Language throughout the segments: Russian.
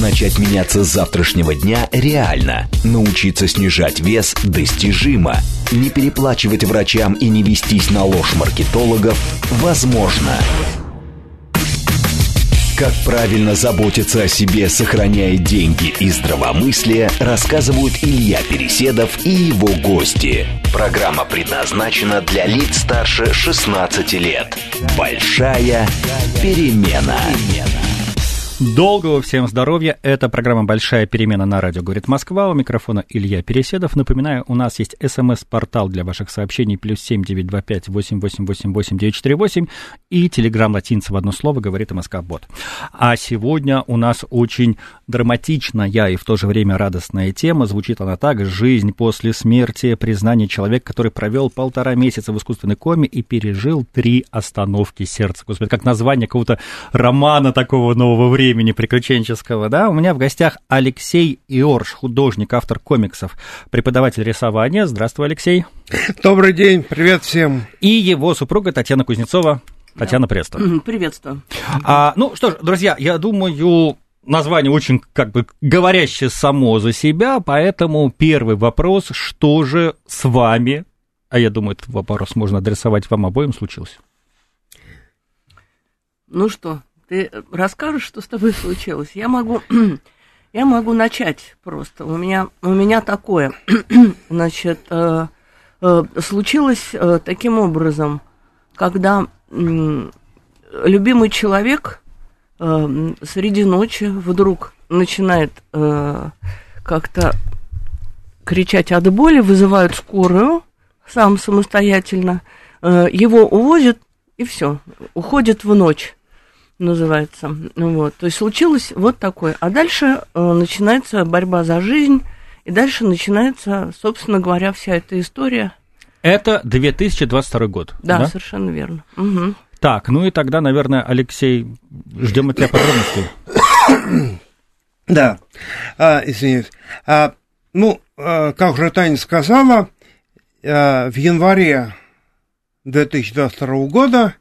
Начать меняться с завтрашнего дня реально. Научиться снижать вес достижимо. Не переплачивать врачам и не вестись на ложь маркетологов возможно. Как правильно заботиться о себе, сохраняя деньги и здравомыслие, рассказывают Илья Переседов и его гости. Программа предназначена для лиц старше 16 лет. Большая перемена. перемена. Долгого всем здоровья. Это программа «Большая перемена» на радио «Говорит Москва». У микрофона Илья Переседов. Напоминаю, у нас есть смс-портал для ваших сообщений плюс семь девять два пять восемь восемь восемь восемь девять четыре восемь и телеграмм латинца в одно слово «Говорит МСК Бот». А сегодня у нас очень драматичная и в то же время радостная тема. Звучит она так. «Жизнь после смерти. Признание человека, который провел полтора месяца в искусственной коме и пережил три остановки сердца». Господи, как название какого-то романа такого нового времени времени приключенческого, да, у меня в гостях Алексей Иорш, художник, автор комиксов, преподаватель рисования. Здравствуй, Алексей. Добрый день, привет всем. И его супруга Татьяна Кузнецова. Татьяна, приветствую. Приветствую. А, ну что ж, друзья, я думаю, название очень как бы говорящее само за себя, поэтому первый вопрос, что же с вами, а я думаю, этот вопрос можно адресовать вам обоим, случилось? Ну что, ты расскажешь, что с тобой случилось? Я могу, я могу начать просто. У меня, у меня такое, значит, э, э, случилось э, таким образом, когда э, любимый человек э, среди ночи вдруг начинает э, как-то кричать от боли, вызывают скорую сам самостоятельно, э, его увозят и все, уходит в ночь называется. Вот. То есть случилось вот такое. А дальше э, начинается борьба за жизнь, и дальше начинается, собственно говоря, вся эта история. Это 2022 год. Да, да? совершенно верно. Угу. Так, ну и тогда, наверное, Алексей, ждем от тебя подробностей. Да, а, извините. А, ну, а, как уже Таня сказала, а, в январе 2022 года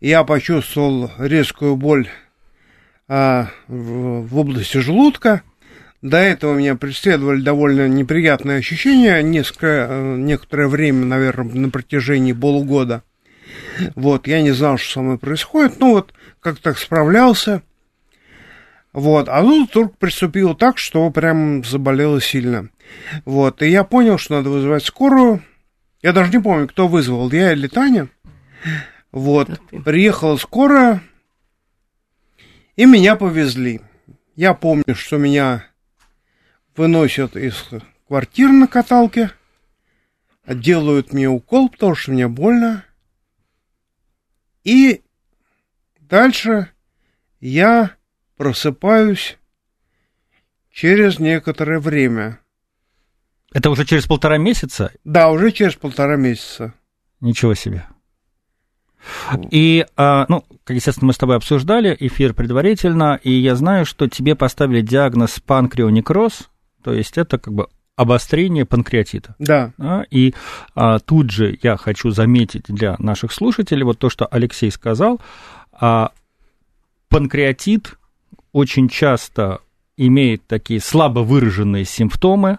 я почувствовал резкую боль а, в, в области желудка. До этого меня преследовали довольно неприятные ощущения несколько, э, некоторое время, наверное, на протяжении полугода. Вот, я не знал, что со мной происходит, ну вот, как так справлялся. Вот, а тут вдруг приступил так, что прям заболело сильно. Вот, и я понял, что надо вызывать скорую. Я даже не помню, кто вызвал, я или Таня. Вот, приехала скорая, и меня повезли. Я помню, что меня выносят из квартиры на каталке, делают мне укол, потому что мне больно. И дальше я просыпаюсь через некоторое время. Это уже через полтора месяца? Да, уже через полтора месяца. Ничего себе. И, а, ну, естественно, мы с тобой обсуждали эфир предварительно, и я знаю, что тебе поставили диагноз панкреонекроз, то есть это как бы обострение панкреатита. Да. да и а, тут же я хочу заметить для наших слушателей вот то, что Алексей сказал. А, панкреатит очень часто имеет такие слабо выраженные симптомы.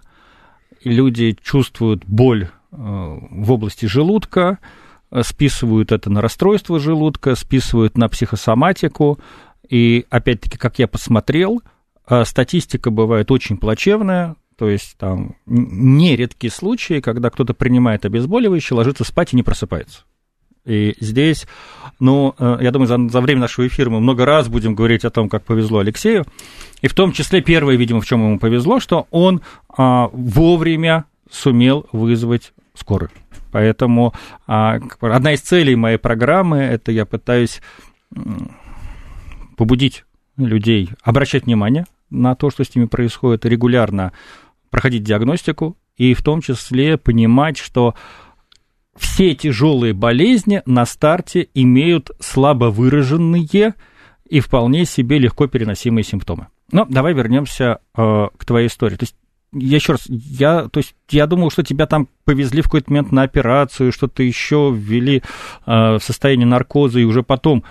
Люди чувствуют боль э, в области желудка, списывают это на расстройство желудка, списывают на психосоматику. И опять-таки, как я посмотрел, э, статистика бывает очень плачевная, то есть там нередкие случаи, когда кто-то принимает обезболивающее, ложится спать и не просыпается. И здесь, ну, э, я думаю, за, за время нашего эфира мы много раз будем говорить о том, как повезло Алексею. И в том числе первое, видимо, в чем ему повезло, что он а, вовремя сумел вызвать скорую. Поэтому а, одна из целей моей программы это я пытаюсь побудить людей обращать внимание на то, что с ними происходит, регулярно проходить диагностику и в том числе понимать, что все тяжелые болезни на старте имеют слабо выраженные и вполне себе легко переносимые симптомы. Но давай вернемся э, к твоей истории. То есть я еще раз, я, то есть, я думал, что тебя там повезли в какой-то момент на операцию, что-то еще ввели э, в состояние наркоза, и уже потом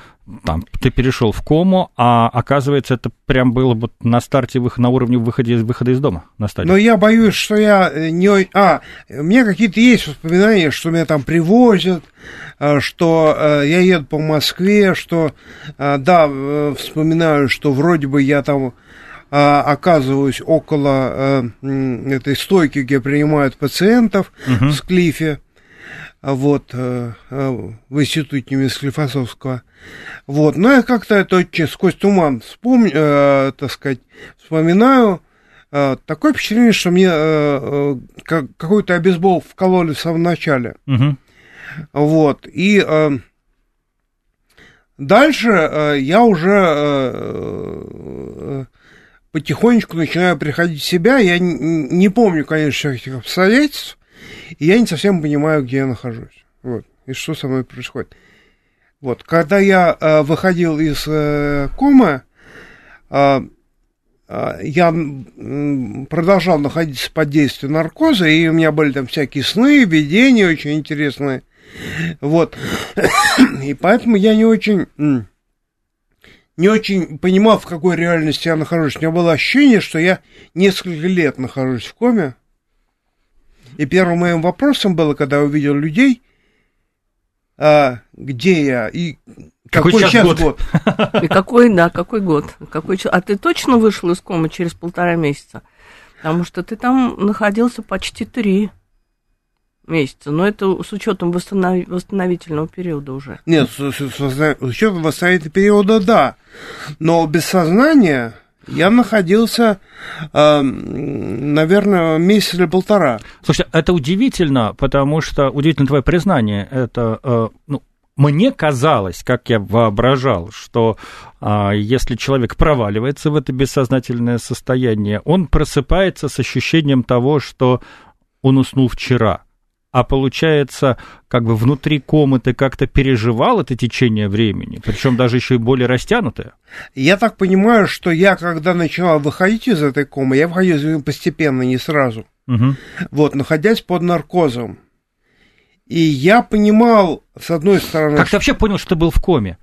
там, ты перешел в кому, а оказывается, это прям было вот на старте, на уровне выхода, выхода из дома, на стадии. Но я боюсь, что я э, не... А, у меня какие-то есть воспоминания, что меня там привозят, э, что э, я еду по Москве, что, да, вспоминаю, что вроде бы я там оказываюсь около этой стойки, где принимают пациентов угу. в Склифе вот, в институте имени Склифосовского. Вот, но я как-то это сквозь туман вспомню, э, так сказать, вспоминаю. Э, такое впечатление, что мне э, э, какой-то обезбол вкололи в самом начале. Угу. Вот, и э, дальше э, я уже э, э, потихонечку начинаю приходить в себя. Я не, помню, конечно, этих обстоятельств, и я не совсем понимаю, где я нахожусь. Вот, и что со мной происходит. Вот, когда я э, выходил из э, комы, э, э, я продолжал находиться под действием наркоза, и у меня были там всякие сны, видения очень интересные. Вот. И поэтому я не очень не очень понимал, в какой реальности я нахожусь. У меня было ощущение, что я несколько лет нахожусь в коме. И первым моим вопросом было, когда я увидел людей, а, где я и какой, какой сейчас год. год. И какой, да, какой год. Какой, а ты точно вышел из комы через полтора месяца? Потому что ты там находился почти три месяца. Но это с учетом восстанов... восстановительного периода уже. Нет, с, с, с, с учетом восстановительного периода, да. Но без сознания я находился, э, наверное, месяц или полтора. Слушай, это удивительно, потому что удивительно твое признание. Это, э, ну, мне казалось, как я воображал, что а, если человек проваливается в это бессознательное состояние, он просыпается с ощущением того, что он уснул вчера а получается, как бы внутри комы ты как-то переживал это течение времени, причем даже еще и более растянутое. Я так понимаю, что я, когда начинал выходить из этой комы, я выходил из нее постепенно, не сразу. Угу. Вот, находясь под наркозом. И я понимал, с одной стороны... Как что... ты вообще понял, что ты был в коме?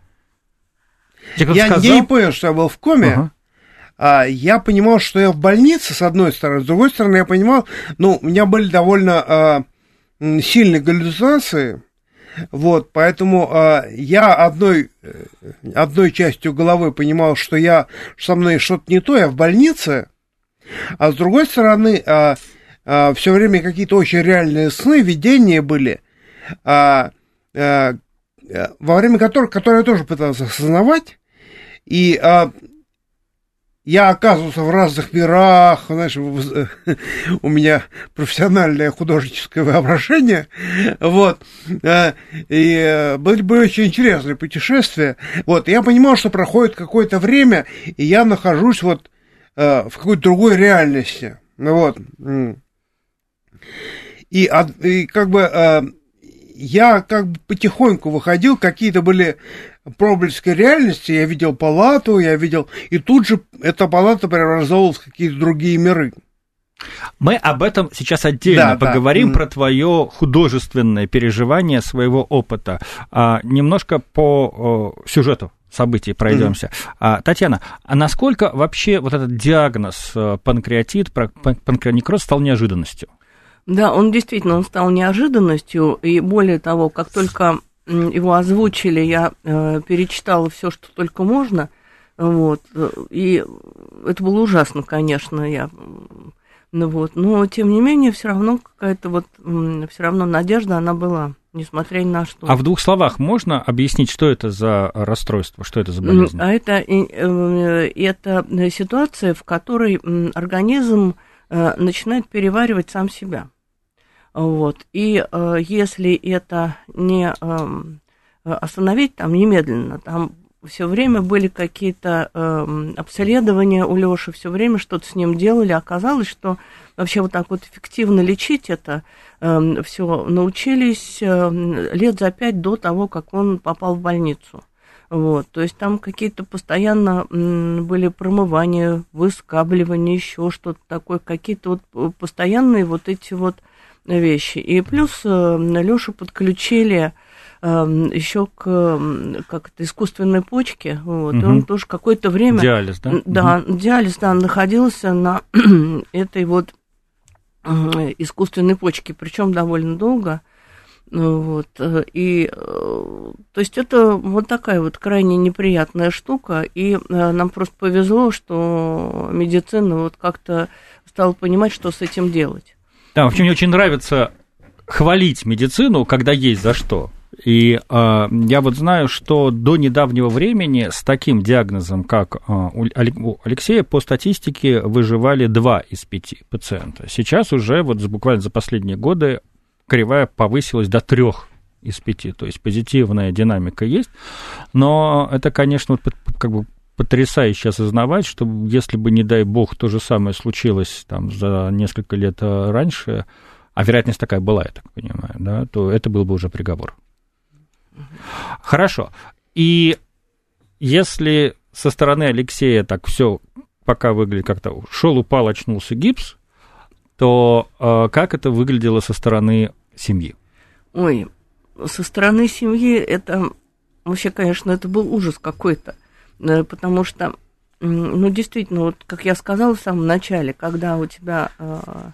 Я, я не понял, что я был в коме. Угу. А, я понимал, что я в больнице, с одной стороны. С другой стороны, я понимал, ну, у меня были довольно... А, сильной галлюцинации, вот, поэтому э, я одной, э, одной частью головы понимал, что я, со мной что-то не то, я в больнице, а с другой стороны, э, э, все время какие-то очень реальные сны, видения были, э, э, во время которых, которые я тоже пытался осознавать, и я оказывался в разных мирах, знаешь, у меня профессиональное художественское воображение, вот, э, и э, были бы очень интересные путешествия, вот, я понимал, что проходит какое-то время, и я нахожусь вот э, в какой-то другой реальности, вот, и, и как бы я как бы потихоньку выходил, какие-то были проблески реальности, я видел палату, я видел, и тут же эта палата преобразовалась в какие-то другие миры. Мы об этом сейчас отдельно да, поговорим, да. про твое художественное переживание своего опыта. А, немножко по о, сюжету событий пройдемся. Mm-hmm. А, Татьяна, а насколько вообще вот этот диагноз э, панкреатит, панкреонекроз стал неожиданностью? Да, он действительно он стал неожиданностью, и более того, как только его озвучили, я э, перечитала все, что только можно, вот, и это было ужасно, конечно, я, ну вот, но тем не менее, все равно какая-то вот, все равно надежда, она была, несмотря ни на что. А в двух словах можно объяснить, что это за расстройство, что это за болезнь? А это, э, это ситуация, в которой организм э, начинает переваривать сам себя. Вот. И э, если это не э, остановить там немедленно, там все время были какие-то э, обследования у Лёши, все время что-то с ним делали, оказалось, что вообще вот так вот эффективно лечить это э, все научились э, лет за пять до того, как он попал в больницу. Вот, то есть там какие-то постоянно были промывания, выскабливания, еще что-то такое, какие-то вот постоянные вот эти вот вещи. И плюс э, Лешу подключили Эм, еще к как это, искусственной почке. Вот, угу. И он тоже какое-то время... Диализ, да? Да, угу. диализ, да, находился на этой вот искусственной почке, причем довольно долго. Ну вот, э, и, э, то есть это вот такая вот крайне неприятная штука, и э, нам просто повезло, что медицина вот как-то стала понимать, что с этим делать. Да, в общем, мне очень нравится хвалить медицину, когда есть за что. И э, я вот знаю, что до недавнего времени с таким диагнозом, как э, у Алексея, по статистике выживали два из пяти пациента. Сейчас уже вот буквально за последние годы кривая повысилась до трех из пяти, то есть позитивная динамика есть, но это, конечно, вот как бы потрясающе осознавать, что если бы, не дай бог, то же самое случилось там за несколько лет э, раньше, а вероятность такая была, я так понимаю, да, то это был бы уже приговор. Хорошо. И если со стороны Алексея так все пока выглядит как-то шел, упал, очнулся гипс, то э, как это выглядело со стороны семьи? Ой, со стороны семьи это вообще, конечно, это был ужас какой-то, потому что, ну, действительно, вот как я сказала в самом начале, когда у тебя, э,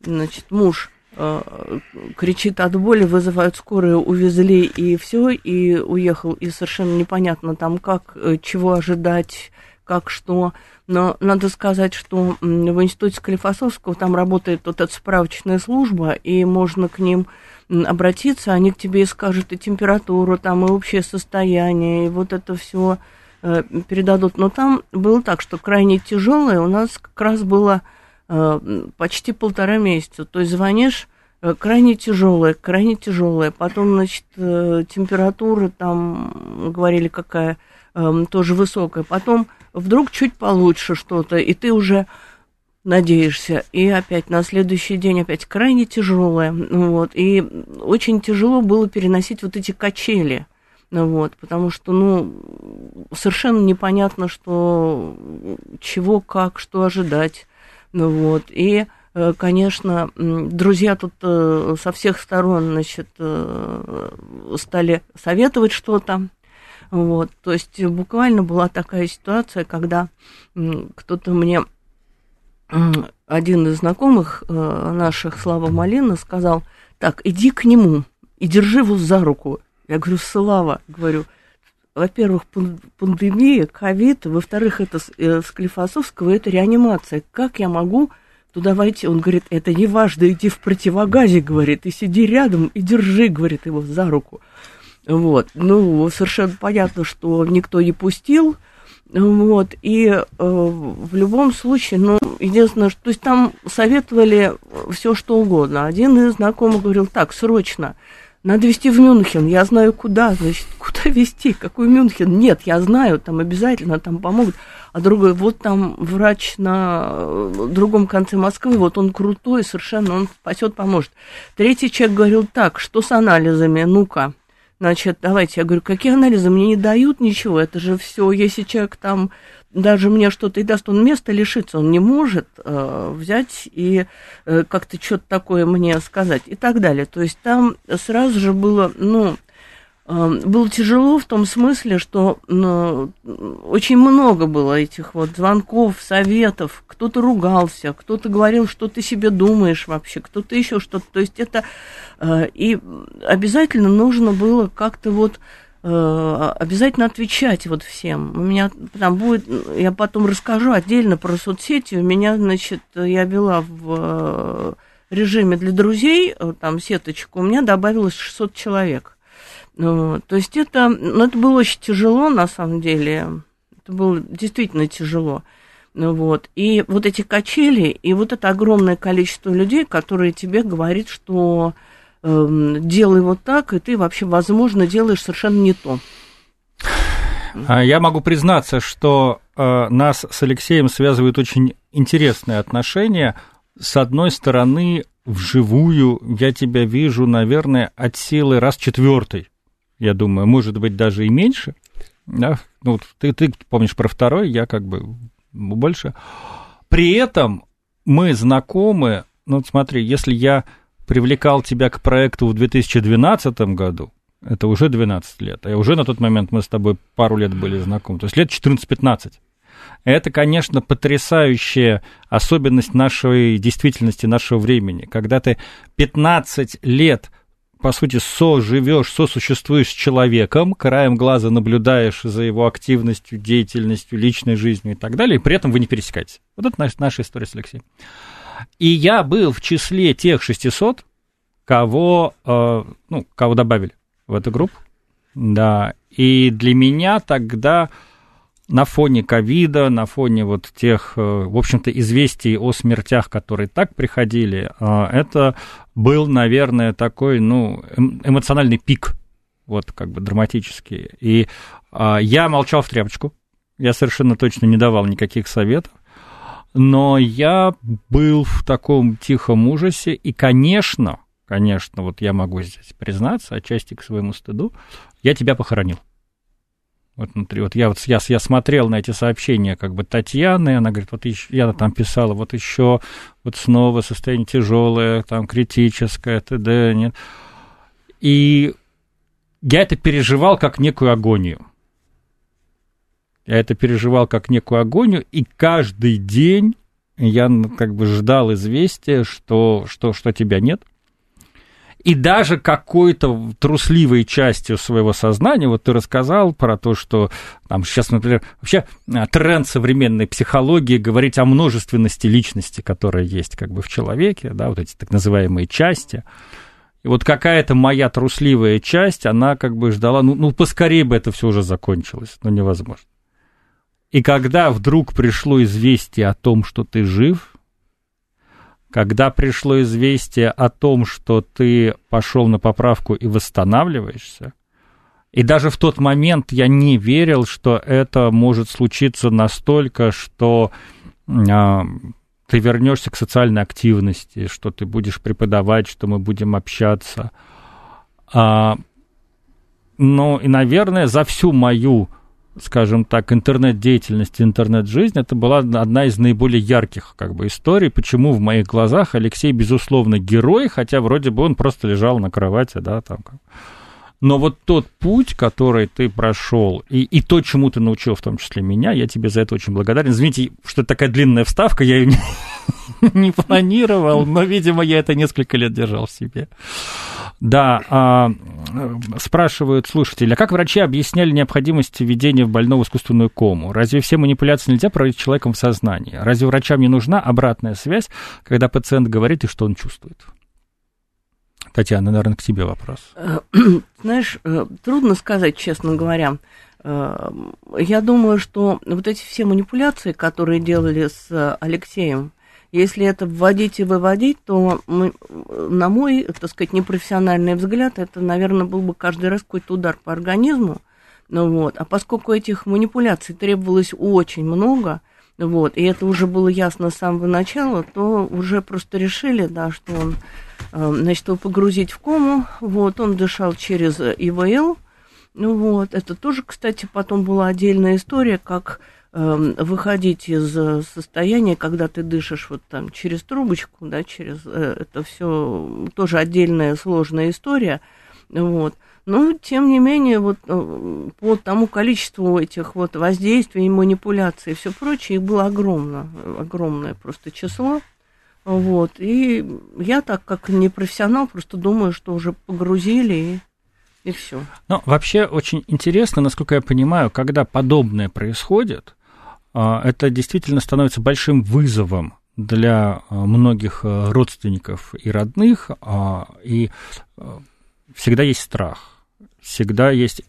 значит, муж Э, кричит от боли, вызывают скорую, увезли и все, и уехал, и совершенно непонятно там как, э, чего ожидать, как что. Но надо сказать, что в институте Склифосовского там работает вот эта справочная служба, и можно к ним обратиться, они к тебе и скажут и температуру, там, и общее состояние, и вот это все э, передадут. Но там было так, что крайне тяжелое у нас как раз было Э, почти полтора месяца. То есть звонишь, э, крайне тяжелая, крайне тяжелая. Потом, значит, э, температура там, говорили, какая, тоже высокая. Потом вдруг чуть получше что-то, и ты уже надеешься. И опять на следующий день опять крайне тяжелая. Вот. И очень тяжело было переносить вот эти качели. Вот, потому что, ну, совершенно непонятно, что, чего, как, что ожидать. Ну вот, и э, конечно, друзья тут э, со всех сторон, значит, э, стали советовать что-то. Вот, то есть буквально была такая ситуация, когда кто-то мне, один из знакомых наших, Слава Малина, сказал, так, иди к нему и держи его за руку. Я говорю, Слава, говорю, во-первых, пандемия, ковид, во-вторых, это э, Склифосовского, это реанимация. Как я могу туда войти? Он говорит, это не важно, иди в противогазе, говорит, и сиди рядом, и держи, говорит, его за руку. Вот, ну, совершенно понятно, что никто не пустил, вот, и э, в любом случае, ну, единственное, что, то есть там советовали все что угодно. Один из знакомых говорил, так, срочно, надо везти в Мюнхен, я знаю куда, значит, куда везти, какой Мюнхен? Нет, я знаю, там обязательно там помогут. А другой, вот там врач на э, другом конце Москвы, вот он крутой совершенно, он спасет, поможет. Третий человек говорил так, что с анализами, ну-ка, значит, давайте, я говорю, какие анализы, мне не дают ничего, это же все, если человек там даже мне что-то и даст, он место лишится, он не может э, взять и э, как-то что-то такое мне сказать и так далее. То есть там сразу же было, ну, э, было тяжело в том смысле, что ну, очень много было этих вот звонков, советов, кто-то ругался, кто-то говорил, что ты себе думаешь вообще, кто-то еще что-то. То есть это э, и обязательно нужно было как-то вот обязательно отвечать вот всем. У меня там будет, я потом расскажу отдельно про соцсети. У меня, значит, я вела в э, режиме для друзей, э, там сеточку, у меня добавилось 600 человек. То есть это, ну, это было очень тяжело, на самом деле. Это было действительно тяжело. Вот. И вот эти качели, и вот это огромное количество людей, которые тебе говорит, что делай вот так, и ты вообще, возможно, делаешь совершенно не то. А, я могу признаться, что э, нас с Алексеем связывают очень интересные отношения. С одной стороны, вживую я тебя вижу, наверное, от силы раз четвертый. Я думаю, может быть, даже и меньше. Да? Ну, ты, ты помнишь про второй, я как бы больше. При этом мы знакомы, ну, смотри, если я привлекал тебя к проекту в 2012 году, это уже 12 лет, а уже на тот момент мы с тобой пару лет были знакомы, то есть лет 14-15. Это, конечно, потрясающая особенность нашей действительности, нашего времени, когда ты 15 лет по сути, соживешь, сосуществуешь с человеком, краем глаза наблюдаешь за его активностью, деятельностью, личной жизнью и так далее, и при этом вы не пересекаетесь. Вот это наша, наша история с Алексеем. И я был в числе тех 600, кого, э, ну, кого добавили в эту группу, да, и для меня тогда на фоне ковида, на фоне вот тех, э, в общем-то, известий о смертях, которые так приходили, э, это был, наверное, такой, ну, эм, эмоциональный пик, вот как бы драматический. И э, я молчал в тряпочку, я совершенно точно не давал никаких советов, но я был в таком тихом ужасе, и, конечно, конечно, вот я могу здесь признаться, отчасти к своему стыду, я тебя похоронил вот внутри. Вот я вот я, я смотрел на эти сообщения как бы Татьяны, она говорит, вот еще, я там писала, вот еще, вот снова состояние тяжелое, там критическое, т.д. Нет. И я это переживал как некую агонию. Я это переживал как некую агонию, и каждый день я как бы ждал известия, что, что, что тебя нет – и даже какой-то трусливой частью своего сознания, вот ты рассказал про то, что там сейчас, например, вообще а, тренд современной психологии говорить о множественности личности, которая есть как бы в человеке, да, вот эти так называемые части. И вот какая-то моя трусливая часть, она как бы ждала, ну, ну поскорее бы это все уже закончилось, но невозможно. И когда вдруг пришло известие о том, что ты жив, когда пришло известие о том, что ты пошел на поправку и восстанавливаешься, и даже в тот момент я не верил, что это может случиться настолько, что а, ты вернешься к социальной активности, что ты будешь преподавать, что мы будем общаться. А, ну и, наверное, за всю мою скажем так, интернет-деятельность, интернет-жизнь, это была одна из наиболее ярких как бы историй, почему в моих глазах Алексей, безусловно, герой, хотя вроде бы он просто лежал на кровати, да, там. Но вот тот путь, который ты прошел, и, и то, чему ты научил, в том числе меня, я тебе за это очень благодарен. Извините, что это такая длинная вставка, я ее не планировал, но, видимо, я это несколько лет держал в себе. Да, а, спрашивают слушатели, а как врачи объясняли необходимость введения в больного искусственную кому? Разве все манипуляции нельзя проводить человеком в сознании? Разве врачам не нужна обратная связь, когда пациент говорит и что он чувствует? Татьяна, наверное, к тебе вопрос. Э, знаешь, э, трудно сказать, честно говоря. Э, я думаю, что вот эти все манипуляции, которые делали с Алексеем, если это вводить и выводить, то мы, на мой, так сказать, непрофессиональный взгляд, это, наверное, был бы каждый раз какой-то удар по организму. Ну вот. А поскольку этих манипуляций требовалось очень много, вот, и это уже было ясно с самого начала, то уже просто решили, да, что он, э, значит, его погрузить в кому, вот, он дышал через ИВЛ, ну вот, это тоже, кстати, потом была отдельная история, как выходить из э, состояния, когда ты дышишь вот там через трубочку, да, через э, это все тоже отдельная сложная история, вот. Но, тем не менее, вот э, по тому количеству этих вот воздействий манипуляций и все прочее, их было огромно, огромное просто число. Вот. И я так, как не профессионал, просто думаю, что уже погрузили и и все. Ну, вообще очень интересно, насколько я понимаю, когда подобное происходит, это действительно становится большим вызовом для а, многих а, родственников и родных, и всегда есть страх, всегда есть...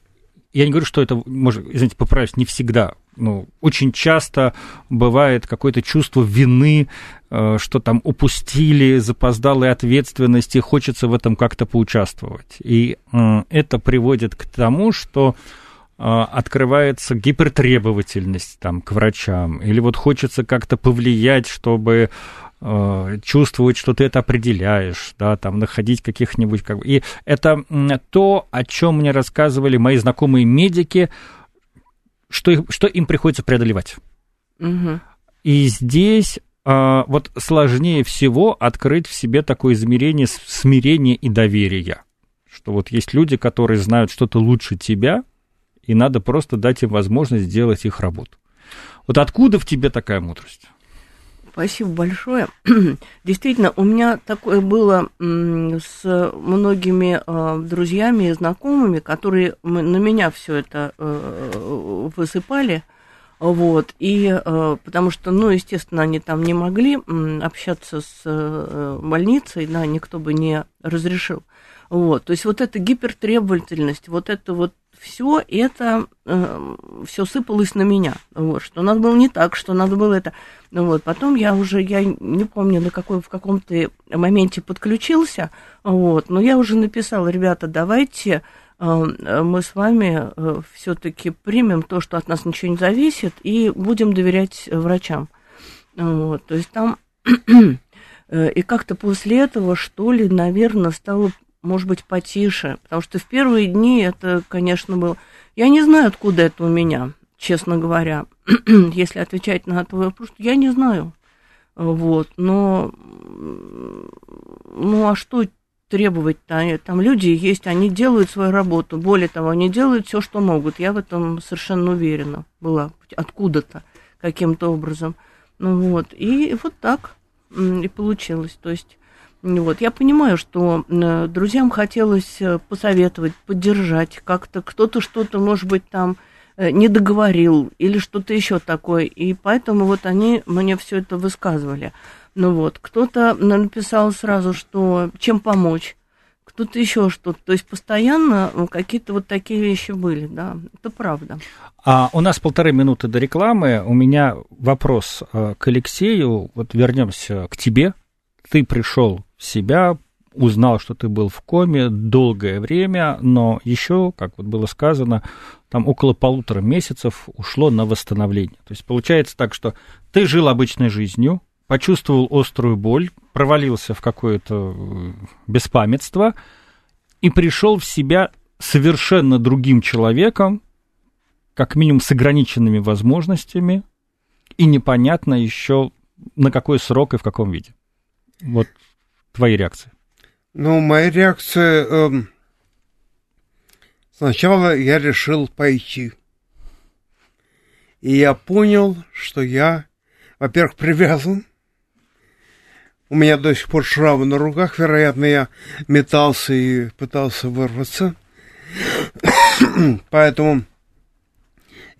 Я не говорю, что это, может, извините, поправюсь, не всегда, ну, очень часто бывает какое-то чувство вины, что там упустили запоздалые ответственности, хочется в этом как-то поучаствовать. И это приводит к тому, что а, открывается гипертребовательность там, к врачам, или вот хочется как-то повлиять, чтобы э, чувствовать, что ты это определяешь, да, там, находить каких-нибудь... Как... И это то, о чем мне рассказывали мои знакомые медики, что, что им приходится преодолевать. Угу. И здесь а, вот сложнее всего открыть в себе такое измерение смирения и доверия. Что вот есть люди, которые знают что-то лучше тебя, и надо просто дать им возможность сделать их работу. Вот откуда в тебе такая мудрость? Спасибо большое. Действительно, у меня такое было с многими э, друзьями и знакомыми, которые на меня все это э, высыпали. Вот, и э, потому что, ну, естественно, они там не могли общаться с больницей, да, никто бы не разрешил. Вот, то есть вот эта гипертребовательность, вот это вот все это э, все сыпалось на меня. Вот, что надо было не так, что надо было это. Ну вот, потом я уже, я не помню, на какой, в каком-то моменте подключился, вот, но я уже написала, ребята, давайте э, мы с вами э, все-таки примем то, что от нас ничего не зависит, и будем доверять врачам. Вот, то есть там э, и как-то после этого, что ли, наверное, стало может быть, потише, потому что в первые дни это, конечно, было... Я не знаю, откуда это у меня, честно говоря, если отвечать на твой вопрос, я не знаю. Вот, но, ну, а что требовать-то? Там люди есть, они делают свою работу. Более того, они делают все, что могут. Я в этом совершенно уверена была. Откуда-то, каким-то образом. Ну вот, и вот так и получилось. То есть вот. Я понимаю, что друзьям хотелось э, посоветовать, поддержать, как-то кто-то что-то, может быть, там э, не договорил или что-то еще такое. И поэтому вот они мне все это высказывали. Ну вот, кто-то написал сразу, что чем помочь, кто-то еще что-то. То есть постоянно какие-то вот такие вещи были, да, это правда. А у нас полторы минуты до рекламы. У меня вопрос э, к Алексею. Вот вернемся к тебе. Ты пришел себя, узнал, что ты был в коме долгое время, но еще, как вот было сказано, там около полутора месяцев ушло на восстановление. То есть получается так, что ты жил обычной жизнью, почувствовал острую боль, провалился в какое-то э, беспамятство и пришел в себя совершенно другим человеком, как минимум с ограниченными возможностями, и непонятно еще на какой срок и в каком виде. Вот твои реакции? Ну, моя реакция... Э, сначала я решил пойти. И я понял, что я, во-первых, привязан. У меня до сих пор шрамы на руках, вероятно, я метался и пытался вырваться. Поэтому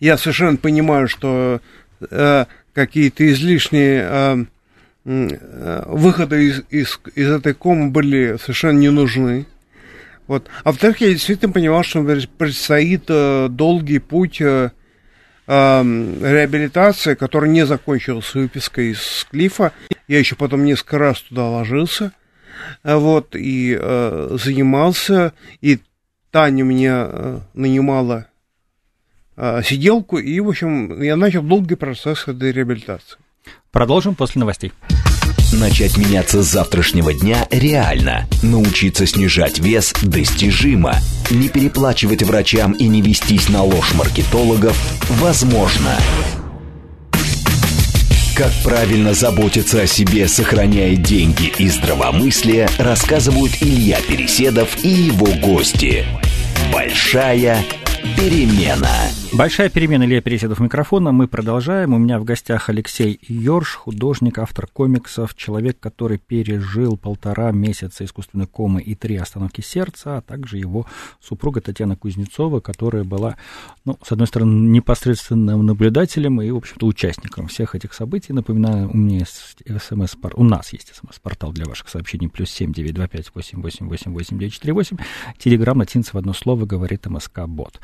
я совершенно понимаю, что э, какие-то излишние э, выходы из, из, из этой комы были совершенно не нужны. Вот. А во-вторых, я действительно понимал, что предстоит э, долгий путь э, э, реабилитации, который не закончился выпиской из клифа. Я еще потом несколько раз туда ложился, э, вот, и э, занимался, и Таня меня э, нанимала э, сиделку, и, в общем, я начал долгий процесс этой реабилитации. Продолжим после новостей. Начать меняться с завтрашнего дня реально. Научиться снижать вес достижимо. Не переплачивать врачам и не вестись на ложь маркетологов возможно. Как правильно заботиться о себе, сохраняя деньги и здравомыслие, рассказывают Илья Переседов и его гости. Большая Перемена. Большая перемена Илья Переседов микрофона. Мы продолжаем. У меня в гостях Алексей Йорш, художник, автор комиксов, человек, который пережил полтора месяца искусственной комы и три остановки сердца, а также его супруга Татьяна Кузнецова, которая была, ну, с одной стороны, непосредственным наблюдателем и, в общем-то, участником всех этих событий. Напоминаю, у меня есть смс у нас есть смс-портал для ваших сообщений плюс семь девять два пять восемь восемь восемь восемь девять четыре восемь. Телеграмм латинца в одно слово говорит МСК Бот.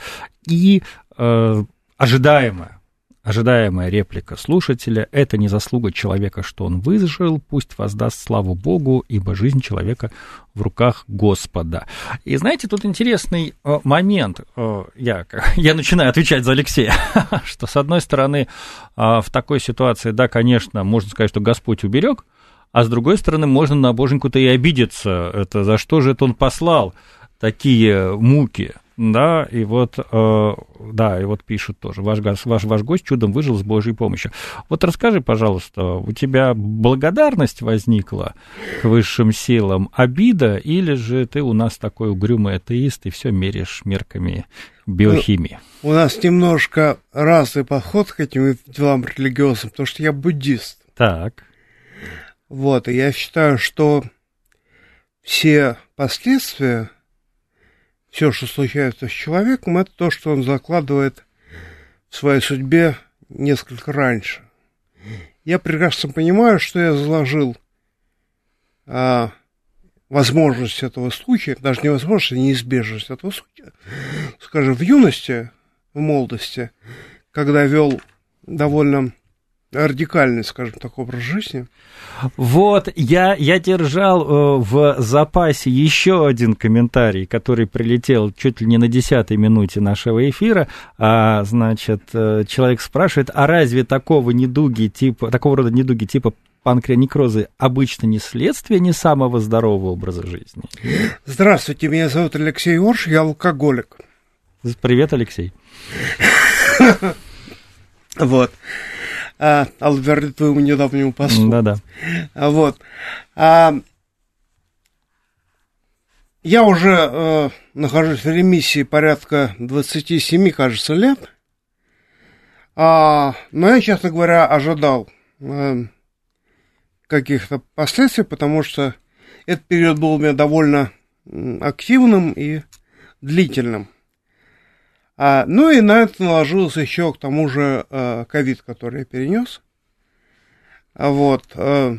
И э, ожидаемая, ожидаемая реплика слушателя – это не заслуга человека, что он выжил, пусть воздаст славу Богу, ибо жизнь человека в руках Господа. И знаете, тут интересный э, момент, э, я, я начинаю отвечать за Алексея, что с одной стороны, э, в такой ситуации, да, конечно, можно сказать, что Господь уберег, а с другой стороны, можно на боженьку-то и обидеться. Это за что же это он послал такие муки? Да, и вот, э, да, и вот пишут тоже, ваш, ваш, ваш гость чудом выжил с Божьей помощью. Вот расскажи, пожалуйста, у тебя благодарность возникла к высшим силам, обида, или же ты у нас такой угрюмый атеист и все меряешь мерками биохимии? Ну, у нас немножко разный подход к этим делам религиозным, потому что я буддист. Так. Вот, и я считаю, что все последствия все, что случается с человеком, это то, что он закладывает в своей судьбе несколько раньше. Я прекрасно понимаю, что я заложил а, возможность этого случая, даже не возможность, а неизбежность этого случая, скажем, в юности, в молодости, когда вел довольно радикальный, скажем так, образ жизни. Вот, я, я держал э, в запасе еще один комментарий, который прилетел чуть ли не на десятой минуте нашего эфира. А, значит, э, человек спрашивает, а разве такого недуги типа, такого рода недуги типа панкреонекрозы обычно не следствие не самого здорового образа жизни? Здравствуйте, меня зовут Алексей Орш, я алкоголик. Привет, Алексей. Вот а, Алверт твоему недавнему послу. Да-да. А, вот. А, я уже э, нахожусь в ремиссии порядка 27, кажется, лет. А, но я, честно говоря, ожидал э, каких-то последствий, потому что этот период был у меня довольно активным и длительным. А, ну и на это наложился еще к тому же э, ковид, который я перенес. А вот. Э,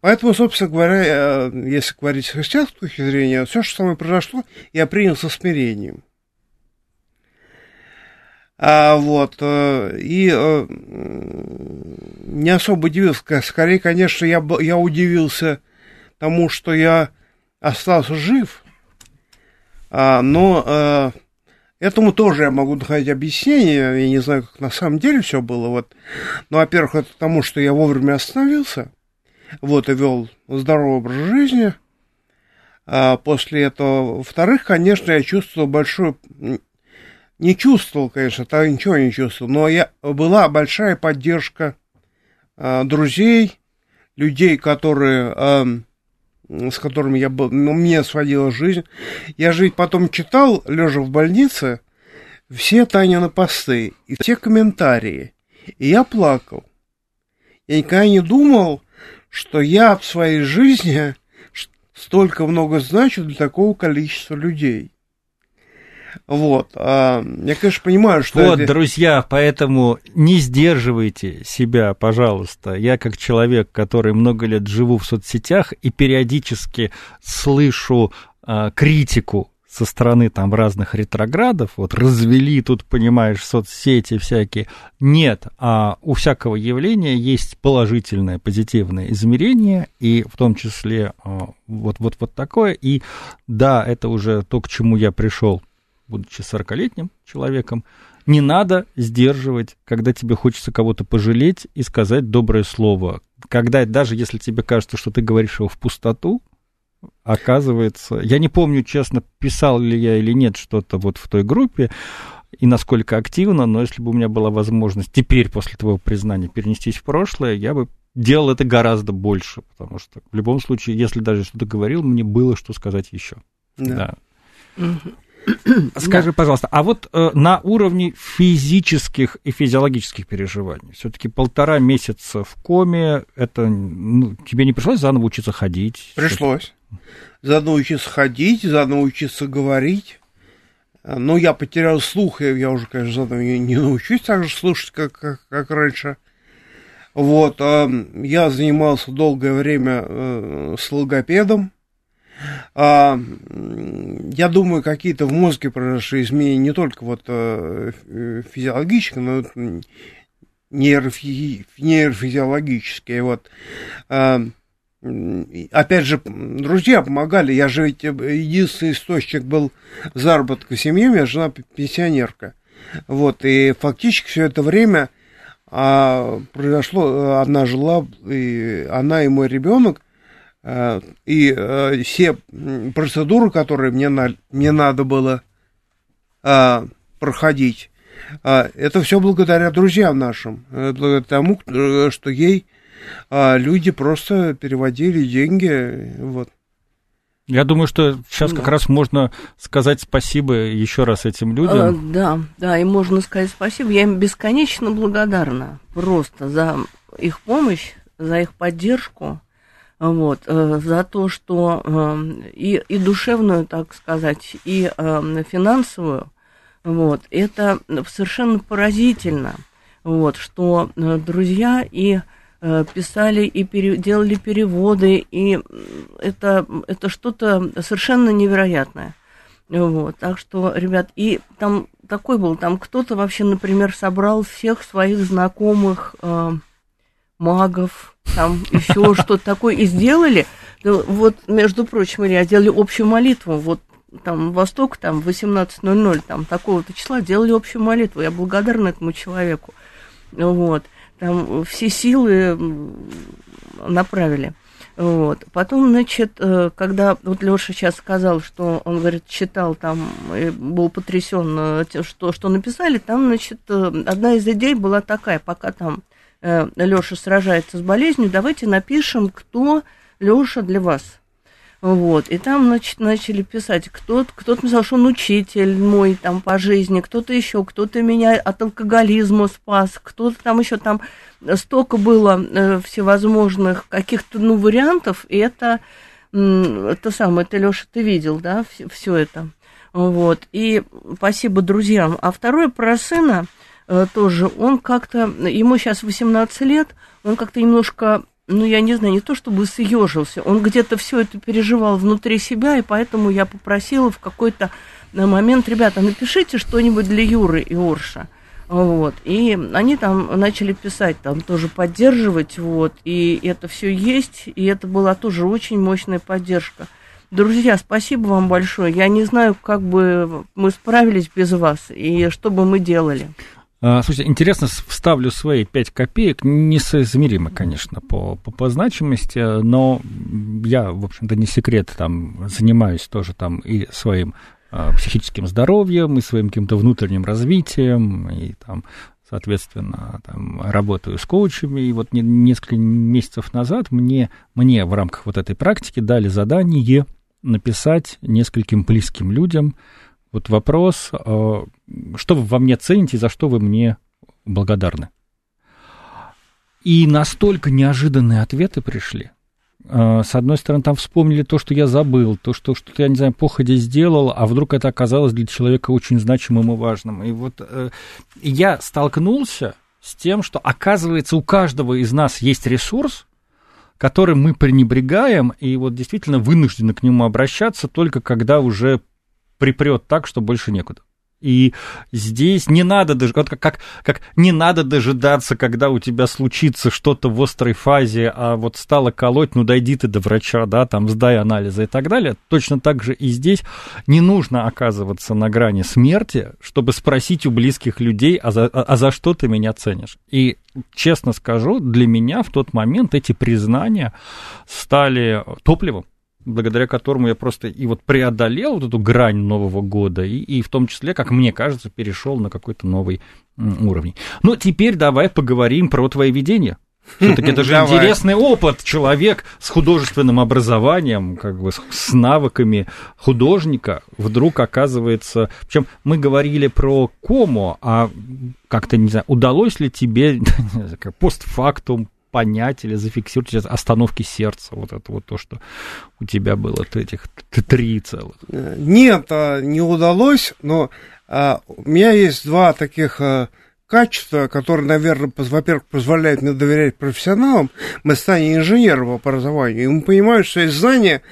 поэтому, собственно говоря, э, если говорить с христианской точки зрения, все, что со мной произошло, я принял со смирением. А, вот, и не особо удивился. Скорее, конечно, я, я удивился тому, что я остался жив, а, но Этому тоже я могу находить объяснение, я не знаю, как на самом деле все было. Вот. Но, во-первых, это потому, что я вовремя остановился, вот, и вел здоровый образ жизни. А после этого, во-вторых, конечно, я чувствовал большую... Не чувствовал, конечно, то ничего не чувствовал, но я, была большая поддержка а, друзей, людей, которые... А, с которыми я был, ну, мне сводила жизнь. Я же потом читал, лежа в больнице, все Танины посты и все комментарии. И я плакал. Я никогда не думал, что я в своей жизни столько много значу для такого количества людей. Вот. А, я, конечно, понимаю, что... Вот, это... друзья, поэтому не сдерживайте себя, пожалуйста. Я как человек, который много лет живу в соцсетях и периодически слышу а, критику со стороны там разных ретроградов, вот развели тут, понимаешь, соцсети всякие. Нет, а у всякого явления есть положительное, позитивное измерение, и в том числе а, вот, вот, вот такое. И да, это уже то, к чему я пришел будучи 40-летним человеком, не надо сдерживать, когда тебе хочется кого-то пожалеть и сказать доброе слово. Когда, даже если тебе кажется, что ты говоришь его в пустоту, оказывается... Я не помню, честно, писал ли я или нет что-то вот в той группе, и насколько активно, но если бы у меня была возможность теперь, после твоего признания, перенестись в прошлое, я бы делал это гораздо больше, потому что в любом случае, если даже что-то говорил, мне было что сказать еще. Да. да. Скажи, пожалуйста, а вот э, на уровне физических и физиологических переживаний, все-таки полтора месяца в коме, это ну, тебе не пришлось заново учиться ходить? Пришлось. Заново учиться ходить, заново учиться говорить. Но я потерял слух, я уже, конечно, заново не, научусь так же слушать, как, как, как раньше. Вот, э, я занимался долгое время э, с логопедом а, я думаю, какие-то в мозге произошли изменения не только вот э, физиологические, но и нейрофи, нейрофизиологические. Вот. А, опять же, друзья помогали. Я же ведь единственный источник был заработка семьи, у меня жена пенсионерка. Вот, и фактически все это время а, произошло, она жила, и она и мой ребенок Э, и э, все процедуры, которые мне, на, мне надо было а, проходить. А, это все благодаря друзьям нашим, э, благодаря тому, э, что ей а, люди просто переводили деньги. Вот. Я думаю, что сейчас да. как раз можно сказать спасибо еще раз этим людям. А, да, да, и можно сказать спасибо. Я им бесконечно благодарна просто за их помощь, за их поддержку, вот, э, за то, что э, и, и душевную, так сказать, и э, финансовую, вот, это совершенно поразительно, вот, что друзья и писали и пере, делали переводы, и это, это что-то совершенно невероятное. Вот, так что, ребят, и там такой был, там кто-то вообще, например, собрал всех своих знакомых э, магов, там еще что-то такое, и сделали, вот, между прочим, я сделали общую молитву, вот там Восток, там 18.00, там такого-то числа делали общую молитву, я благодарна этому человеку, вот, там все силы направили. Вот. Потом, значит, э, когда вот Леша сейчас сказал, что он, говорит, читал там, и был потрясен э, тем, что, что написали, там, значит, э, одна из идей была такая, пока там Леша сражается с болезнью, давайте напишем, кто Леша для вас. Вот, и там значит, начали писать, кто-то, кто-то написал, что он учитель мой там по жизни, кто-то еще, кто-то меня от алкоголизма спас, кто-то там еще там столько было э, всевозможных каких-то, ну, вариантов, и это, э, это самое, ты, Леша, ты видел, да, все, это. Вот, и спасибо друзьям. А второе про сына – Э, тоже, он как-то, ему сейчас 18 лет, он как-то немножко, ну, я не знаю, не то чтобы съежился, он где-то все это переживал внутри себя, и поэтому я попросила в какой-то э, момент, ребята, напишите что-нибудь для Юры и Орша. Вот. И они там начали писать, там тоже поддерживать, вот, и это все есть, и это была тоже очень мощная поддержка. Друзья, спасибо вам большое. Я не знаю, как бы мы справились без вас, и что бы мы делали. А, слушайте, интересно, вставлю свои 5 копеек, несоизмеримо, конечно, по, по, по значимости, но я, в общем-то, не секрет, там, занимаюсь тоже там и своим э, психическим здоровьем, и своим каким-то внутренним развитием, и там, соответственно, там, работаю с коучами, и вот не, несколько месяцев назад мне, мне в рамках вот этой практики дали задание написать нескольким близким людям, вот вопрос, а, что вы во мне цените, за что вы мне благодарны? И настолько неожиданные ответы пришли. А, с одной стороны, там вспомнили то, что я забыл, то, что что-то, я не знаю, походе сделал, а вдруг это оказалось для человека очень значимым и важным. И вот э, я столкнулся с тем, что, оказывается, у каждого из нас есть ресурс, которым мы пренебрегаем, и вот действительно вынуждены к нему обращаться только когда уже припрет так, что больше некуда. И здесь не надо даже, как, как, как не надо дожидаться, когда у тебя случится что-то в острой фазе, а вот стало колоть, ну дойди ты до врача, да, там сдай анализы и так далее. Точно так же и здесь не нужно оказываться на грани смерти, чтобы спросить у близких людей, а за, а, а за что ты меня ценишь. И честно скажу, для меня в тот момент эти признания стали топливом благодаря которому я просто и вот преодолел вот эту грань Нового года, и, и в том числе, как мне кажется, перешел на какой-то новый уровень. Но теперь давай поговорим про твои видения. Все-таки это же Давай. интересный опыт. Человек с художественным образованием, как бы с навыками художника, вдруг оказывается. Причем мы говорили про кому, а как-то не знаю, удалось ли тебе постфактум понять или зафиксировать остановки сердца, вот это вот то, что у тебя было этих три целых? Нет, а, не удалось, но а, у меня есть два таких а, качества, которые, наверное, во-первых, позволяют мне доверять профессионалам, мы станем инженером по образованию, и мы понимаем, что есть знание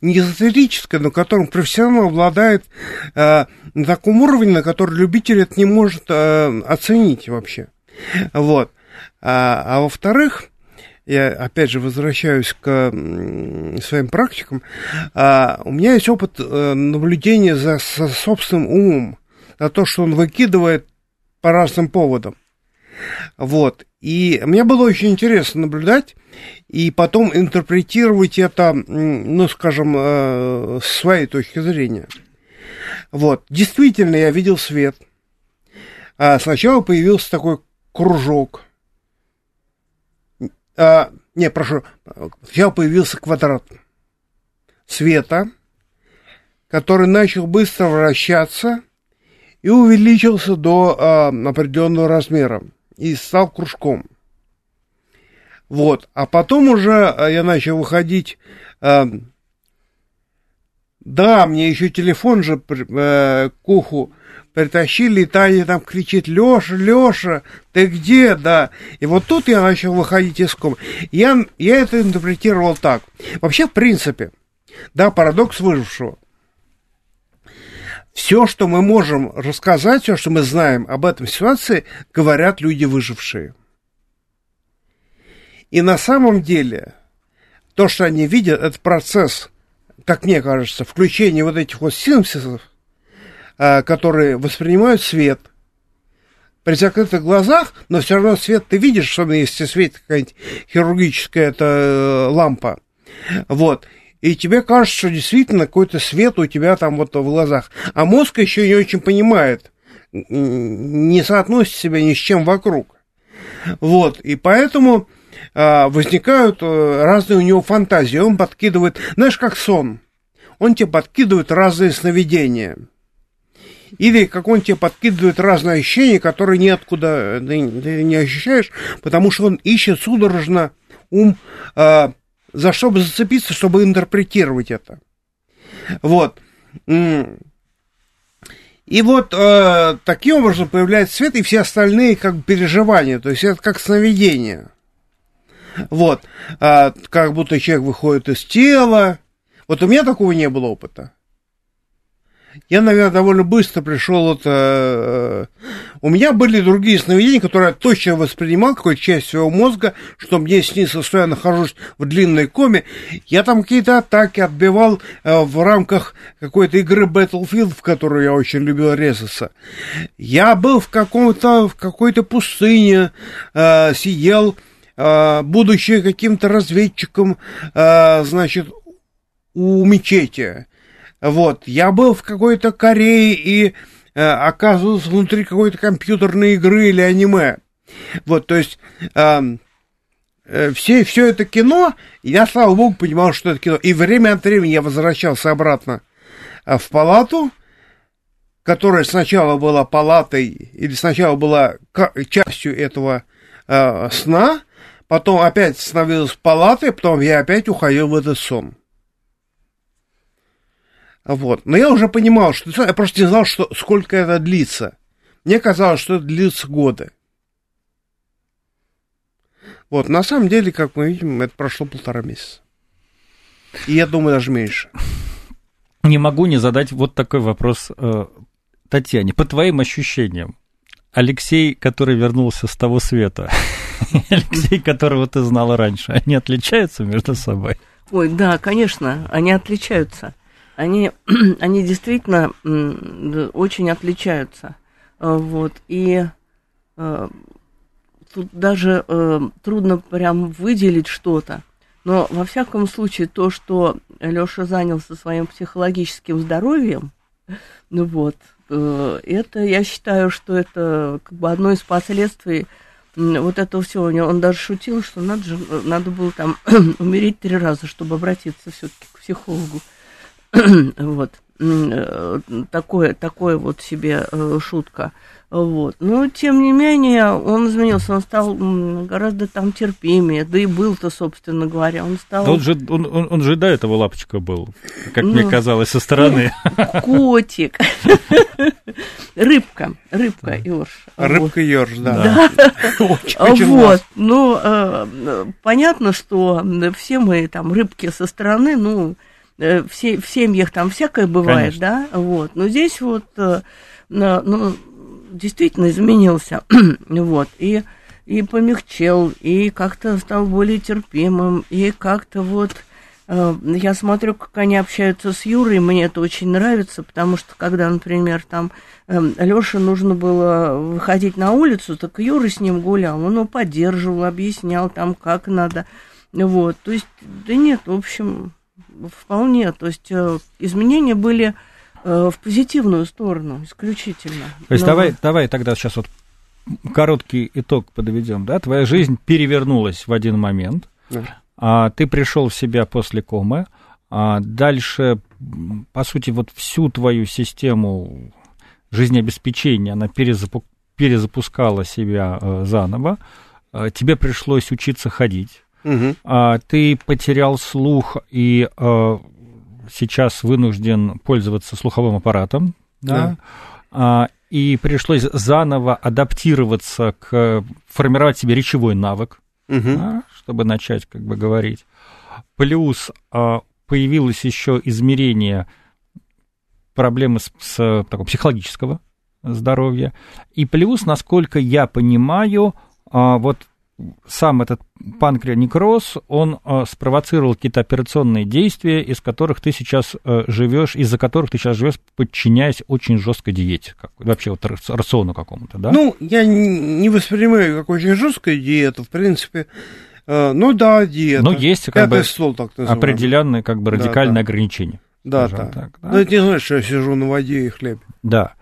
не эзотерическое, но которым профессионал обладает э, на таком уровне, на который любитель это не может э, оценить вообще. Вот. А, а во-вторых, я опять же возвращаюсь к своим практикам, а, у меня есть опыт а, наблюдения за, за собственным умом, за то, что он выкидывает по разным поводам. Вот. И мне было очень интересно наблюдать и потом интерпретировать это, ну, скажем, э, с своей точки зрения. Вот, действительно, я видел свет. А сначала появился такой кружок. А, не, прошу, сначала появился квадрат света, который начал быстро вращаться и увеличился до а, определенного размера и стал кружком. Вот, а потом уже а, я начал выходить а, да, мне еще телефон же э, к притащили, и Таня там кричит, Леша, Леша, ты где, да? И вот тут я начал выходить из комнаты. Я, я это интерпретировал так. Вообще, в принципе, да, парадокс выжившего. Все, что мы можем рассказать, все, что мы знаем об этом ситуации, говорят люди выжившие. И на самом деле, то, что они видят, это процесс как мне кажется, включение вот этих вот синапсисов, которые воспринимают свет при закрытых глазах, но все равно свет ты видишь, особенно если светит какая-нибудь хирургическая это э, лампа. Вот. И тебе кажется, что действительно какой-то свет у тебя там вот в глазах. А мозг еще не очень понимает, не соотносит себя ни с чем вокруг. Вот. И поэтому а, возникают э, разные у него фантазии. Он подкидывает, знаешь, как сон. Он тебе подкидывает разные сновидения. Или как он тебе подкидывает разные ощущения, которые ниоткуда ты, ты не ощущаешь, потому что он ищет судорожно ум, э, за что бы зацепиться, чтобы интерпретировать это. Вот. И вот э, таким образом появляется свет и все остальные как бы переживания, то есть это как сновидение. Вот, а, как будто человек выходит из тела. Вот у меня такого не было опыта. Я, наверное, довольно быстро пришел вот... Э, у меня были другие сновидения, которые я точно воспринимал какой-то часть своего мозга, что мне снится, что я нахожусь в длинной коме. Я там какие-то атаки отбивал э, в рамках какой-то игры Battlefield, в которую я очень любил резаться. Я был в каком-то, в какой-то пустыне, э, сидел а, будучи каким-то разведчиком, а, значит, у мечети. Вот, я был в какой-то Корее и а, оказывался внутри какой-то компьютерной игры или аниме. Вот, то есть э, все, все это кино, я, слава богу, понимал, что это кино. И время от времени я возвращался обратно в палату, которая сначала была палатой, или сначала была частью этого э, сна, потом опять становилась палатой, потом я опять уходил в этот сон. Вот. Но я уже понимал, что я просто не знал, что, сколько это длится. Мне казалось, что это длится годы. Вот, на самом деле, как мы видим, это прошло полтора месяца. И я думаю, даже меньше. Не могу не задать вот такой вопрос э, Татьяне. По твоим ощущениям, Алексей, который вернулся с того света, Алексей, которого ты знала раньше, они отличаются между собой? Ой, да, конечно, они отличаются. Они, они действительно очень отличаются. Э, вот, и э, тут даже э, трудно прям выделить что-то. Но во всяком случае, то, что Леша занялся своим психологическим здоровьем, ну вот, э, это, я считаю, что это как бы одно из последствий вот этого всего. Он даже шутил, что надо, же, надо было там умереть три раза, чтобы обратиться все-таки к психологу. вот. Э, такое, такое вот себе э, шутка. Вот. Но, тем не менее, он изменился, он стал гораздо там терпимее, да и был-то, собственно говоря, он стал... Да он же, он, он, он же до этого лапочка был, как ну, мне казалось, со стороны. Котик. Рыбка, рыбка, Ёрш. Рыбка Ёрш, да. Вот, ну, э, понятно, что все мы там рыбки со стороны, ну, в семьях там всякое бывает, да, вот, но здесь вот, э, ну, действительно изменился, вот, и, и помягчел, и как-то стал более терпимым, и как-то вот э, я смотрю, как они общаются с Юрой, мне это очень нравится, потому что когда, например, там э, Лёше нужно было выходить на улицу, так Юра с ним гулял, он его поддерживал, объяснял там, как надо, вот, то есть, да нет, в общем, вполне, то есть э, изменения были э, в позитивную сторону исключительно. То есть Но- давай, давай тогда сейчас вот короткий итог подведем, да? Твоя жизнь перевернулась в один момент, Да. а ты пришел в себя после комы, а дальше, по сути, вот всю твою систему жизнеобеспечения, она перезапу- перезапускала себя э, заново, Э, тебе пришлось учиться ходить, Мгм. а, ты потерял слух и э, сейчас вынужден пользоваться слуховым аппаратом, да, Да. А, и пришлось заново адаптироваться к формировать себе речевой навык, Мгм. да, чтобы начать как бы говорить. Плюс а, появилось еще измерение проблемы с, с такого психологического здоровья. И плюс, насколько я понимаю, а, вот сам этот панкреонекроз, он а, спровоцировал какие-то операционные действия, из которых ты сейчас живешь, из-за которых ты сейчас живешь, подчиняясь очень жесткой диете, как, вообще вот раци- рациону какому-то, да? Ну, я не воспринимаю как очень жесткую диету, в принципе. Э, Ну да, диета. Ну, есть как Пятый бы стол, так называемый. определенные как бы Да, радикальные да. ограничения. Да, да. так, да. Но это не значит, что я сижу на воде и хлебе. Да.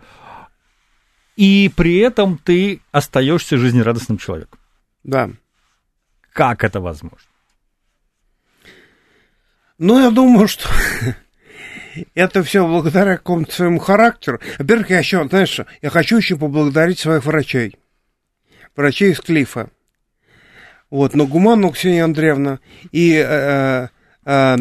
И при этом ты остаешься жизнерадостным человеком. Да. Как это возможно? Ну, я думаю, что это все благодаря какому-то своему характеру. Во-первых, я еще, знаешь, я хочу еще поблагодарить своих врачей. Врачей из Клифа. Вот, Нагуману Ксения Андреевна и э, э,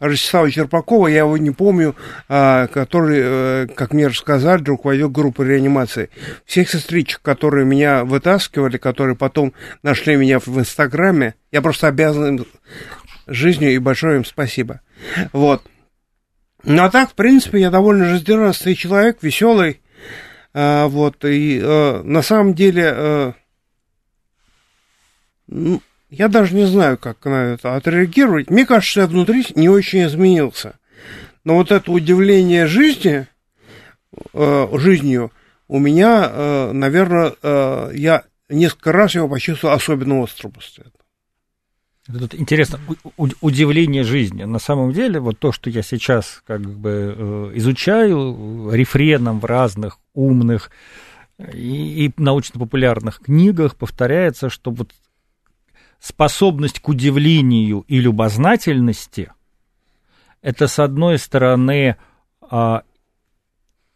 Ростислава Черпакова, я его не помню, э, который, э, как мне рассказали, руководил группой реанимации. Всех сестричек, которые меня вытаскивали, которые потом нашли меня в Инстаграме, я просто обязан им жизнью и большое им спасибо. Вот. Ну, а так, в принципе, я довольно жизнерадостный человек, веселый. А, вот, и э, на самом деле, ну, я даже не знаю, как на это отреагировать. Мне кажется, я внутри не очень изменился. Но вот это удивление жизни, э, жизнью, у меня, э, наверное, э, я несколько раз его почувствовал особенно остро после этого. Это Тут интересно, удивление жизни. На самом деле, вот то, что я сейчас как бы изучаю рефреном в разных умных и, и научно-популярных книгах, повторяется, что вот способность к удивлению и любознательности это, с одной стороны, а,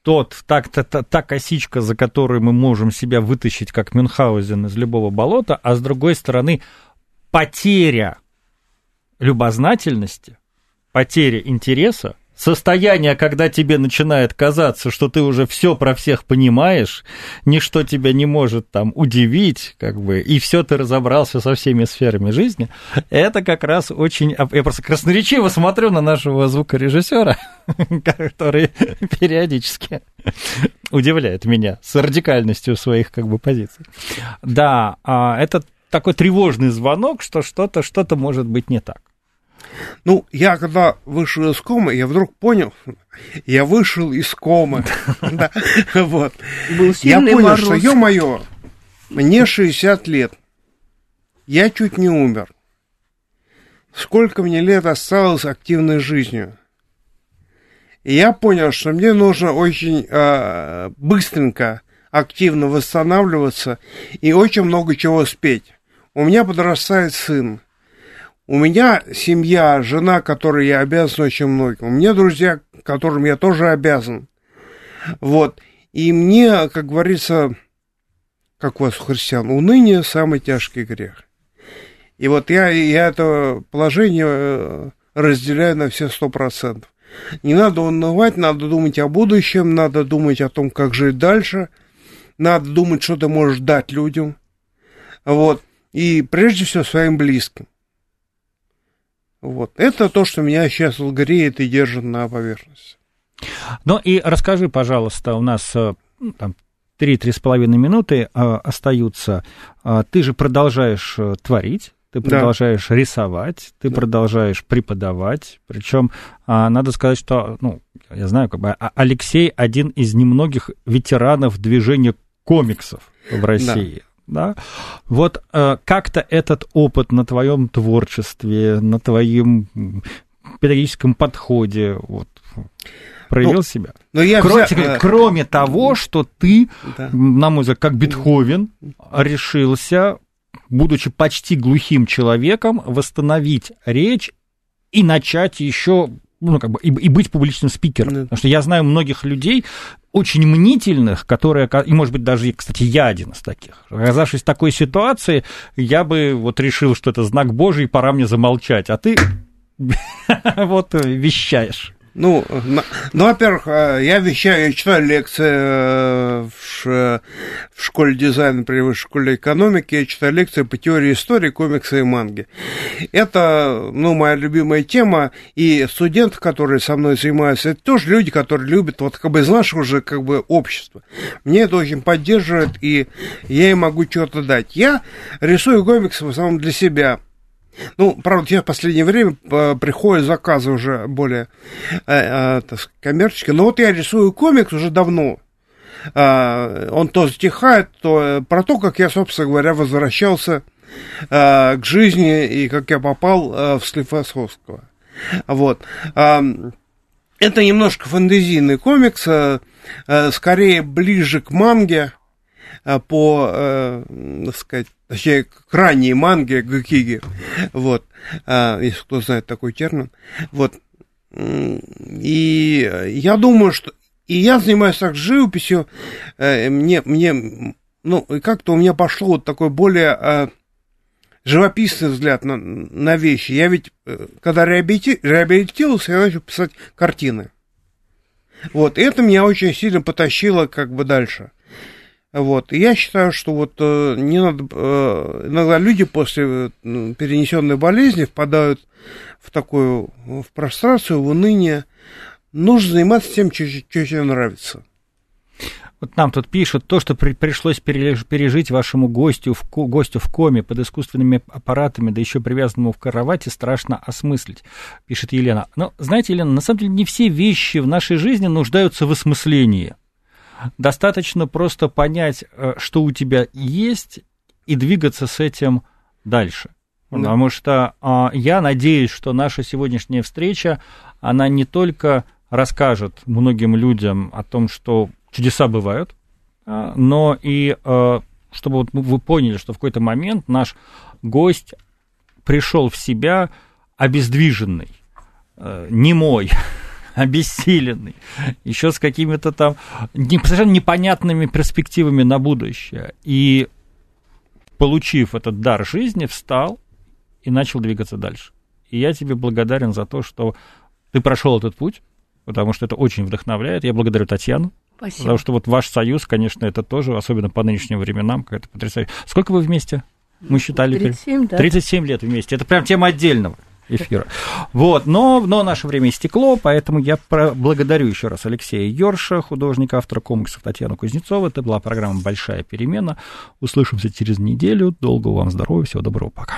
тот, так, та, та, та косичка, за которую мы можем себя вытащить, как Мюнхгаузен из любого болота, а с другой стороны, потеря любознательности, потеря интереса, состояние, когда тебе начинает казаться, что ты уже все про всех понимаешь, ничто тебя не может там удивить, как бы, и все ты разобрался со всеми сферами жизни, это как раз очень... Я просто красноречиво смотрю на нашего звукорежиссера, который периодически удивляет меня с радикальностью своих как бы позиций. Да, а это такой тревожный звонок, что что-то что-то может быть не так. Ну, я когда вышел из комы, я вдруг понял, я вышел из комы. Вот. Я понял, что, ё-моё, мне 60 лет, я чуть не умер. Сколько мне лет осталось активной жизнью? И я понял, что мне нужно очень э, быстренько, активно восстанавливаться и очень много чего успеть. У меня подрастает сын. У меня семья, жена, которой я обязан очень многим. У меня друзья, которым я тоже обязан. Вот. И мне, как говорится, как у вас, у христиан, уныние – самый тяжкий грех. И вот я, я это положение э, разделяю на все сто процентов. Не надо унывать, надо думать о будущем, надо думать о том, как жить дальше, надо думать, что ты можешь дать людям. Вот. И прежде всего своим близким. Вот. Это то, что меня сейчас греет и держит на поверхности. Ну и расскажи, пожалуйста, у нас э, ну, там 3-3,5 минуты э, остаются. Э, Ты же продолжаешь э, творить, ты Да. продолжаешь рисовать, ты продолжаешь преподавать. Причем надо сказать, что, ну, я знаю, как бы а- Алексей один из немногих ветеранов движения комиксов в России. Да. Вот э, как-то этот опыт на твоем творчестве, на твоем педагогическом подходе, вот, проявил Ну, себя. Но я Кроме, взя- э, кроме того, что ты, да. на мой взгляд, как Бетховен, решился, будучи почти глухим человеком, восстановить речь и начать еще ну, как бы, и, и быть публичным спикером. Да. Потому что я знаю многих людей, очень мнительных, которые, и, может быть, даже, кстати, я один из таких. Оказавшись в такой ситуации, я бы вот решил, что это знак Божий, пора мне замолчать. А ты вот вещаешь. Ну, ну, во-первых, э, я вещаю, я читаю лекции э, в, в школе дизайна при высшей школе экономики, я читаю лекции по теории истории, комикса и манги. Это, ну, моя любимая тема, и студенты, которые со мной занимаются, это тоже люди, которые любят, вот как бы из нашего же как бы общества. Мне это очень поддерживает, и я им могу что-то дать. Я рисую комиксы в основном для себя, ну, правда, сейчас в последнее время э, приходят заказы уже более э, э, коммерческие. Но вот я рисую комикс уже давно. Э, он то затихает, то э, про то, как я, собственно говоря, возвращался э, к жизни и как я попал э, в Склифосовского. Вот. Ам, Это немножко фэнтезийный комикс, э, э, скорее ближе к манге, э, по, э, так сказать, точнее, к ранней манге Гакиги, вот, э, если кто знает такой термин, вот, и я думаю, что, и я занимаюсь так живописью, э, мне, мне, ну, и как-то у меня пошло вот такой более э, живописный взгляд на, на вещи. Я ведь, э, когда реабилити- реабилитировался, я начал писать картины. Вот, и это меня очень сильно потащило как бы дальше. Вот, и я считаю, что вот э, не надо, э, иногда люди после перенесенной болезни впадают в такую, в прострацию, в уныние. Нужно заниматься тем, что, тебе нравится. Вот нам тут пишут, то, что при- пришлось пережить вашему гостю в, гостю в коме под искусственными аппаратами, да еще привязанному в кровати, страшно осмыслить, пишет Елена. Но, знаете, Елена, на самом деле не все вещи в нашей жизни нуждаются в осмыслении. Достаточно просто понять, э, что у тебя есть, и двигаться с этим дальше. Да. Потому что а, я надеюсь, что наша сегодняшняя встреча, она не только расскажет многим людям о том, что чудеса бывают, а, но и э, чтобы вот вы поняли, что в какой-то момент наш гость пришел в себя обездвиженный, э, немой, обессиленный, еще с какими-то там совершенно непонятными перспективами на будущее. И получив этот дар жизни, встал и начал двигаться дальше. И я тебе благодарен за то, что ты прошел этот путь, потому что это очень вдохновляет. Я благодарю Татьяну, Спасибо. потому что вот ваш союз, конечно, это тоже, особенно по нынешним временам, какая-то потрясающая. Сколько вы вместе? Мы считали. 37, да. 37 лет вместе. Это прям тема отдельного эфира. Вот, но, но наше время истекло, поэтому я благодарю еще раз Алексея Йорша, художника, автора комиксов Татьяну Кузнецову. Это была программа «Большая перемена». Услышимся через неделю. Долгого вам здоровья, всего доброго, пока.